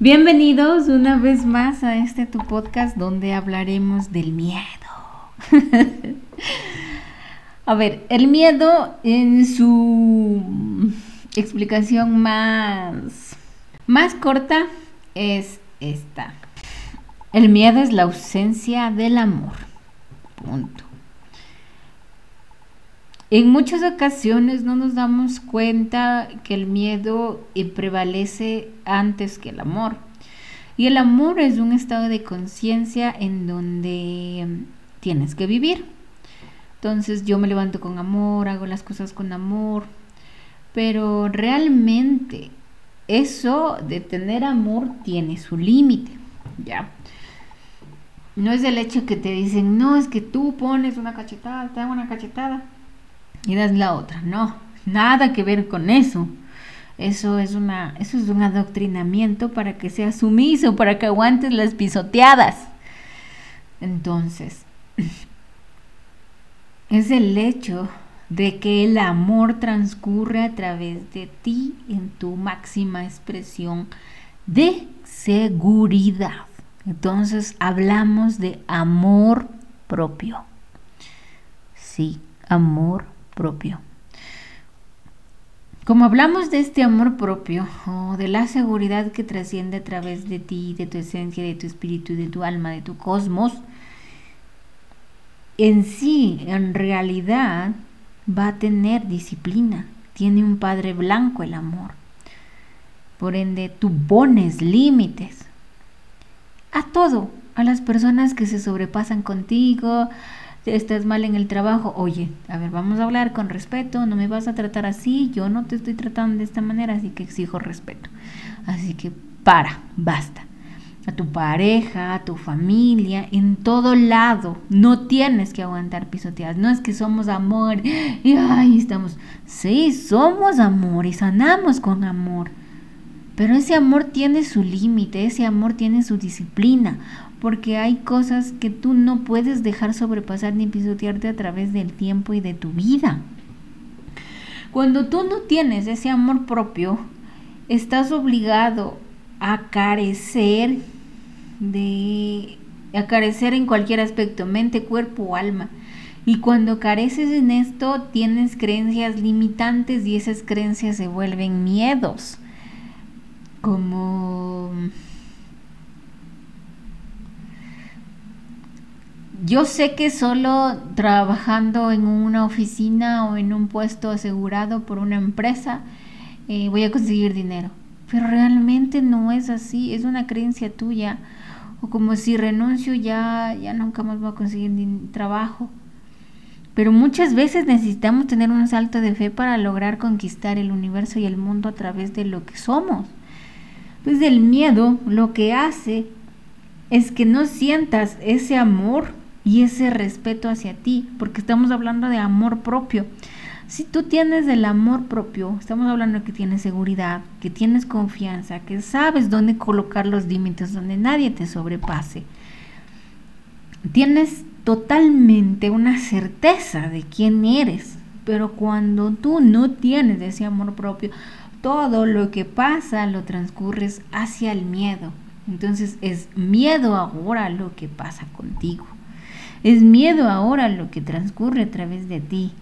Bienvenidos una vez más a este tu podcast donde hablaremos del miedo. a ver, el miedo en su explicación más, más corta es esta. El miedo es la ausencia del amor. Punto. En muchas ocasiones no nos damos cuenta que el miedo eh, prevalece antes que el amor. Y el amor es un estado de conciencia en donde mm, tienes que vivir. Entonces yo me levanto con amor, hago las cosas con amor, pero realmente eso de tener amor tiene su límite, ¿ya? No es el hecho que te dicen, no, es que tú pones una cachetada, te hago una cachetada y das la otra. No, nada que ver con eso. Eso es una, eso es un adoctrinamiento para que seas sumiso, para que aguantes las pisoteadas. Entonces, es el hecho de que el amor transcurre a través de ti en tu máxima expresión de seguridad. Entonces hablamos de amor propio. Sí, amor propio. Como hablamos de este amor propio o de la seguridad que trasciende a través de ti, de tu esencia, de tu espíritu, de tu alma, de tu cosmos, en sí, en realidad, va a tener disciplina. Tiene un padre blanco el amor. Por ende, tú pones límites a todo, a las personas que se sobrepasan contigo, estás mal en el trabajo, oye, a ver, vamos a hablar con respeto, no me vas a tratar así, yo no te estoy tratando de esta manera, así que exijo respeto. Así que para, basta. A tu pareja, a tu familia, en todo lado, no tienes que aguantar pisoteadas. No es que somos amor y ay, estamos. Sí, somos amor y sanamos con amor. Pero ese amor tiene su límite, ese amor tiene su disciplina porque hay cosas que tú no puedes dejar sobrepasar ni pisotearte a través del tiempo y de tu vida. Cuando tú no tienes ese amor propio, estás obligado a carecer de a carecer en cualquier aspecto, mente, cuerpo o alma. Y cuando careces en esto, tienes creencias limitantes y esas creencias se vuelven miedos. Como yo sé que solo trabajando en una oficina o en un puesto asegurado por una empresa eh, voy a conseguir dinero. Pero realmente no es así, es una creencia tuya. O como si renuncio ya, ya nunca más voy a conseguir trabajo. Pero muchas veces necesitamos tener un salto de fe para lograr conquistar el universo y el mundo a través de lo que somos. Entonces el miedo lo que hace es que no sientas ese amor y ese respeto hacia ti, porque estamos hablando de amor propio. Si tú tienes el amor propio, estamos hablando de que tienes seguridad, que tienes confianza, que sabes dónde colocar los límites, donde nadie te sobrepase. Tienes totalmente una certeza de quién eres, pero cuando tú no tienes ese amor propio, todo lo que pasa lo transcurres hacia el miedo. Entonces es miedo ahora lo que pasa contigo. Es miedo ahora lo que transcurre a través de ti.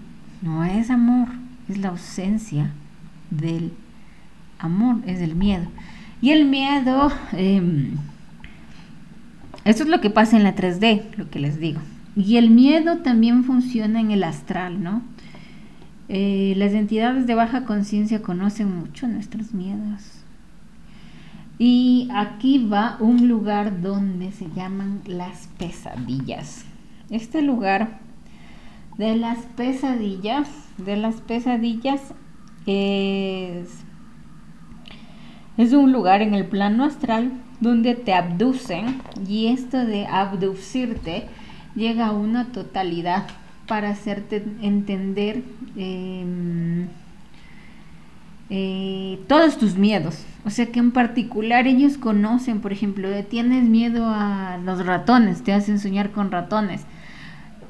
No es amor, es la ausencia del amor, es el miedo. Y el miedo, eh, esto es lo que pasa en la 3D, lo que les digo. Y el miedo también funciona en el astral, ¿no? Eh, las entidades de baja conciencia conocen mucho nuestros miedos. Y aquí va un lugar donde se llaman las pesadillas este lugar de las pesadillas, de las pesadillas es, es un lugar en el plano astral donde te abducen y esto de abducirte llega a una totalidad para hacerte entender em, eh, todos tus miedos. O sea que en particular ellos conocen, por ejemplo, tienes miedo a los ratones, te hacen soñar con ratones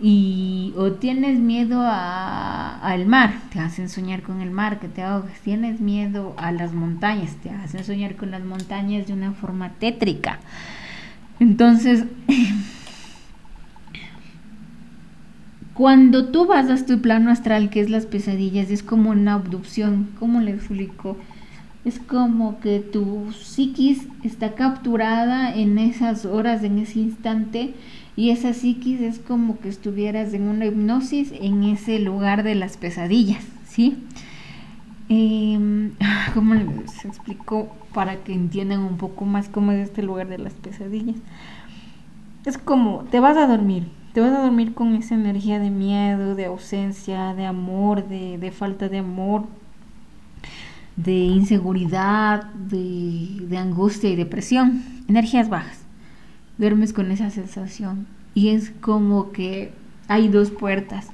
y o tienes miedo al mar, te hacen soñar con el mar, que te ahogas, tienes miedo a las montañas, te hacen soñar con las montañas de una forma tétrica. Entonces, cuando tú vas a tu plano astral, que es las pesadillas, es como una abducción, ¿cómo le explico? Es como que tu psiquis está capturada en esas horas, en ese instante, y esa psiquis es como que estuvieras en una hipnosis en ese lugar de las pesadillas, ¿sí? Em, ¿Cómo les explico para que entiendan un poco más cómo es este lugar de las pesadillas? Es como, te vas a dormir, te vas a dormir con esa energía de miedo, de ausencia, de amor, de, de falta de amor, de inseguridad, de, de angustia y depresión, energías bajas duermes con esa sensación. Y es como que hay dos puertas.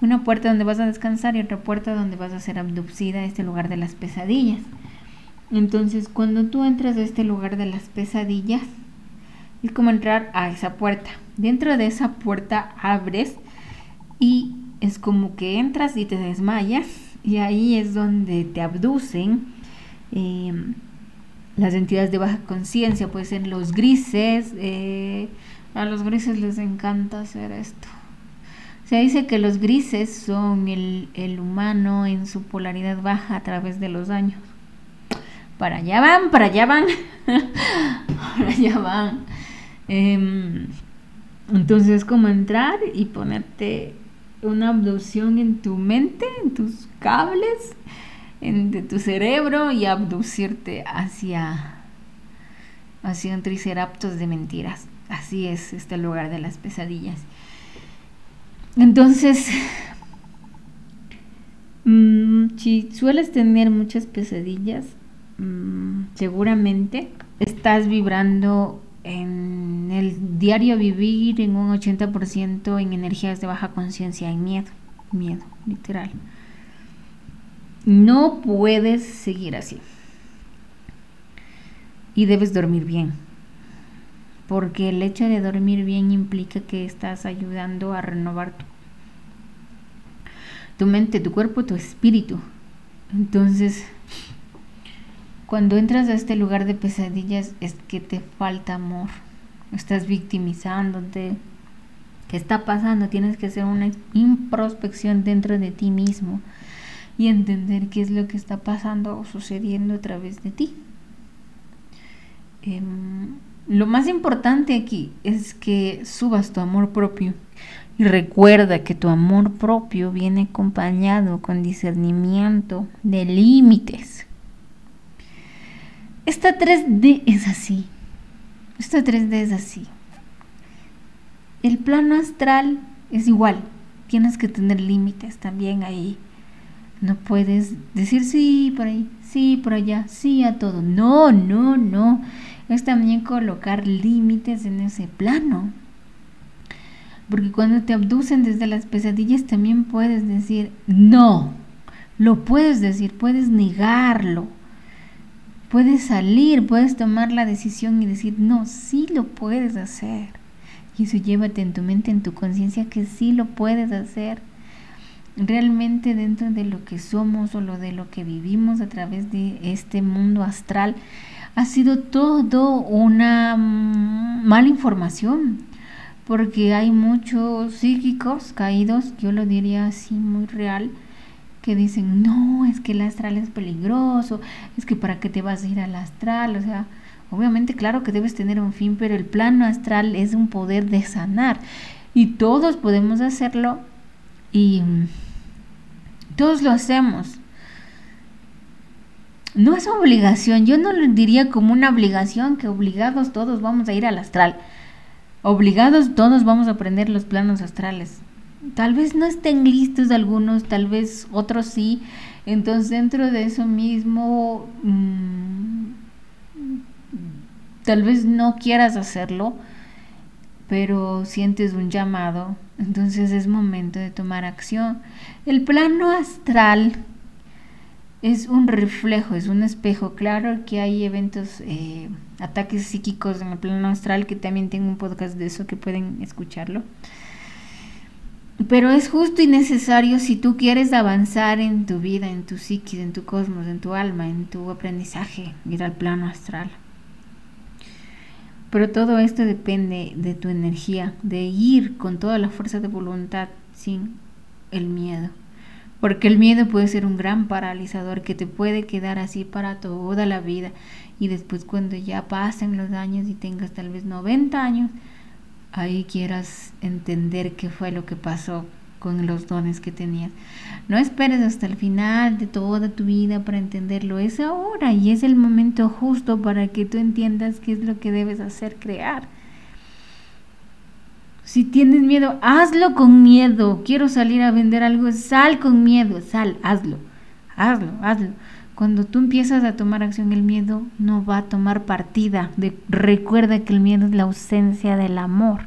Una puerta donde vas a descansar y otra puerta donde vas a ser abducida a este lugar de las pesadillas. Entonces, cuando tú entras a este lugar de las pesadillas, es como entrar a esa puerta. Dentro de esa puerta abres y es como que entras y te desmayas y ahí es donde te abducen. Eh, las entidades de baja conciencia, pueden ser los grises, eh, a los grises les encanta hacer esto. Se dice que los grises son el, humano en su polaridad baja a través de los años. Para allá van, para allá van, para allá van. Em, entonces es como entrar y ponerte una abducción en tu mente, en tus cables, de tu cerebro y abducirte hacia, hacia un triceraptos de mentiras. Así es este lugar de las pesadillas. Entonces, mm, si sueles tener muchas pesadillas, mm, seguramente estás vibrando en el diario vivir en un 80% en energías de baja conciencia, y miedo, miedo, literal. No puedes seguir así. Y debes dormir bien. Porque el hecho de dormir bien implica que estás ayudando a renovar tu, tu mente, tu cuerpo, tu espíritu. Entonces, cuando entras a este lugar de pesadillas es que te falta amor. Estás victimizándote. ¿Qué está pasando? Tienes que hacer una introspección dentro de ti mismo y entender qué es lo que está pasando o sucediendo a través de ti. Em, lo más importante aquí es que subas tu amor propio y recuerda que tu amor propio viene acompañado con discernimiento de límites. Esta 3D es así. Esta 3D es así. El plano astral es igual. Tienes que tener límites también ahí. No puedes decir sí por ahí, sí por allá, sí a todo. No, no, no. Es también colocar límites en ese plano. Porque cuando te abducen desde las pesadillas también puedes decir no. Lo puedes decir, puedes negarlo. Puedes salir, puedes tomar la decisión y decir no, sí lo puedes hacer. Y eso llévate en tu mente, en tu conciencia que sí lo puedes hacer realmente dentro de lo que somos o lo de lo que vivimos a través de este mundo astral ha sido todo una mala información porque hay muchos psíquicos caídos, yo lo diría así muy real, que dicen, no, es que el astral es peligroso, es que para qué te vas a ir al astral, o sea, obviamente claro que debes tener un fin, pero el plano astral es un poder de sanar y todos podemos hacerlo y todos lo hacemos. No es obligación, yo no lo diría como una obligación que obligados todos vamos a ir al astral. Obligados todos vamos a aprender los planos astrales. Tal vez no estén listos algunos, tal vez otros sí. Entonces dentro de eso mismo, mm, tal vez no quieras hacerlo, pero sientes un llamado, entonces es momento de tomar acción. El plano astral es un reflejo, es un espejo. Claro que hay eventos, eh, ataques psíquicos en el plano astral, que también tengo un podcast de eso que pueden escucharlo. Pero es justo y necesario si tú quieres avanzar en tu vida, en tu psiquis, en tu cosmos, en tu alma, en tu aprendizaje, ir al plano astral. Pero todo esto depende de tu energía, de ir con toda la fuerza de voluntad sin el miedo. Porque el miedo puede ser un gran paralizador que te puede quedar así para toda la vida. Y después cuando ya pasen los años y tengas tal vez 90 años, ahí quieras entender qué fue lo que pasó con los dones que tenías. No esperes hasta el final de toda tu vida para entenderlo. Es ahora y es el momento justo para que tú entiendas qué es lo que debes hacer, crear. Si tienes miedo, hazlo con miedo. Quiero salir a vender algo, sal con miedo, sal, hazlo, hazlo, hazlo. Cuando tú empiezas a tomar acción, el miedo no va a tomar partida. De, recuerda que el miedo es la ausencia del amor.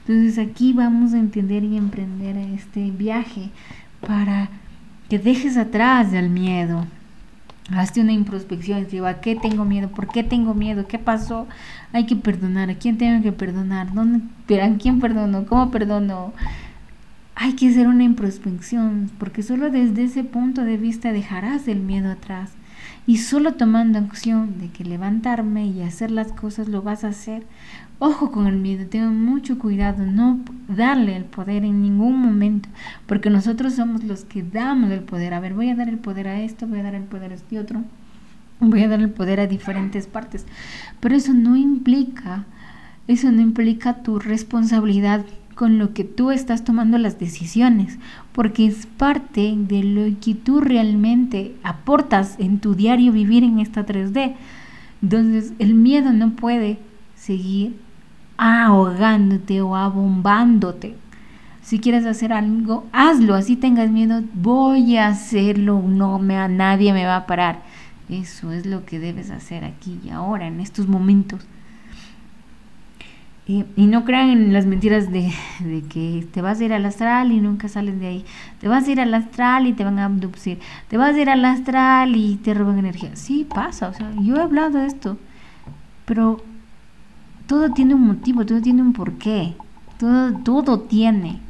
Entonces aquí vamos a entender y emprender este viaje para que dejes atrás el miedo. Hazte una introspección, ¿a qué tengo miedo? ¿Por qué tengo miedo? ¿Qué pasó? Hay que perdonar. ¿A quién tengo que perdonar? ¿Dónde, ¿A quién perdono? ¿Cómo perdono? Hay que hacer una introspección, porque solo desde ese punto de vista dejarás el miedo atrás. Y solo tomando acción de que levantarme y hacer las cosas lo vas a hacer. Ojo con el miedo, tengo mucho cuidado, no darle el poder en ningún momento, porque nosotros somos los que damos el poder. A ver, voy a dar el poder a esto, voy a dar el poder a este otro, voy a dar el poder a diferentes partes. Pero eso no implica, eso no implica tu responsabilidad con lo que tú estás tomando las decisiones, porque es parte de lo que tú realmente aportas en tu diario vivir en esta 3D. Entonces el miedo no puede seguir ahogándote o abombándote. Si quieres hacer algo, hazlo, así tengas miedo, voy a hacerlo, no me, a nadie me va a parar. Eso es lo que debes hacer aquí y ahora, en estos momentos. Y, no crean en las mentiras de, que te vas a ir al astral y nunca sales de ahí. Te vas a ir al astral y te van a abducir. Te vas a ir al astral y te roban energía. Sí, pasa. O sea, yo he hablado de esto. Pero todo tiene un motivo, todo tiene un porqué. Todo, todo tiene.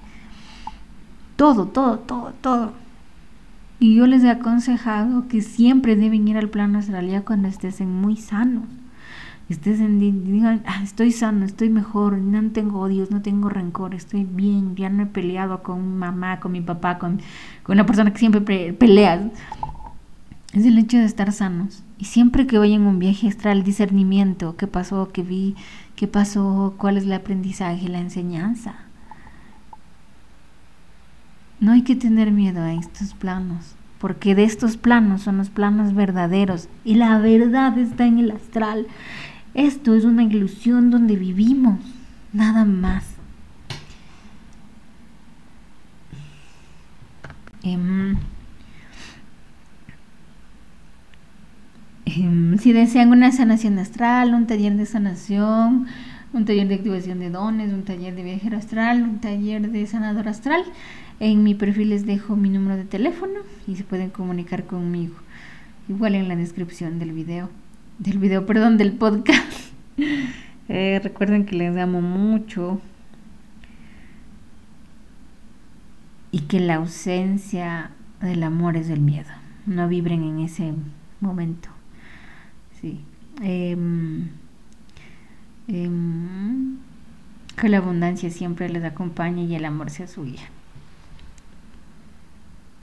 Todo, todo, todo, todo. Y yo les he aconsejado que siempre deben ir al plano astral ya cuando estén muy sanos estés en, digan, ah, estoy sano, estoy mejor, no tengo odios, no tengo rencor, estoy bien, ya no he peleado con mi mamá, con mi papá, con, con una persona que siempre pelea. Es el hecho de estar sanos. Y siempre que vayan un viaje astral, discernimiento, qué pasó, qué vi, qué pasó, cuál es el aprendizaje, la enseñanza. No hay que tener miedo a estos planos, porque de estos planos son los planos verdaderos y la verdad está en el astral. Esto es una ilusión donde vivimos, nada más. Em, em, si desean una sanación astral, un taller de sanación, un taller de activación de dones, un taller de viajero astral, un taller de sanador astral, en mi perfil les dejo mi número de teléfono y se pueden comunicar conmigo. Igual en la descripción del video del video, perdón, del podcast. Eh, recuerden que les amo mucho y que la ausencia del amor es el miedo. No vibren en ese momento. Sí. Em, que la abundancia siempre les acompañe y el amor sea suya.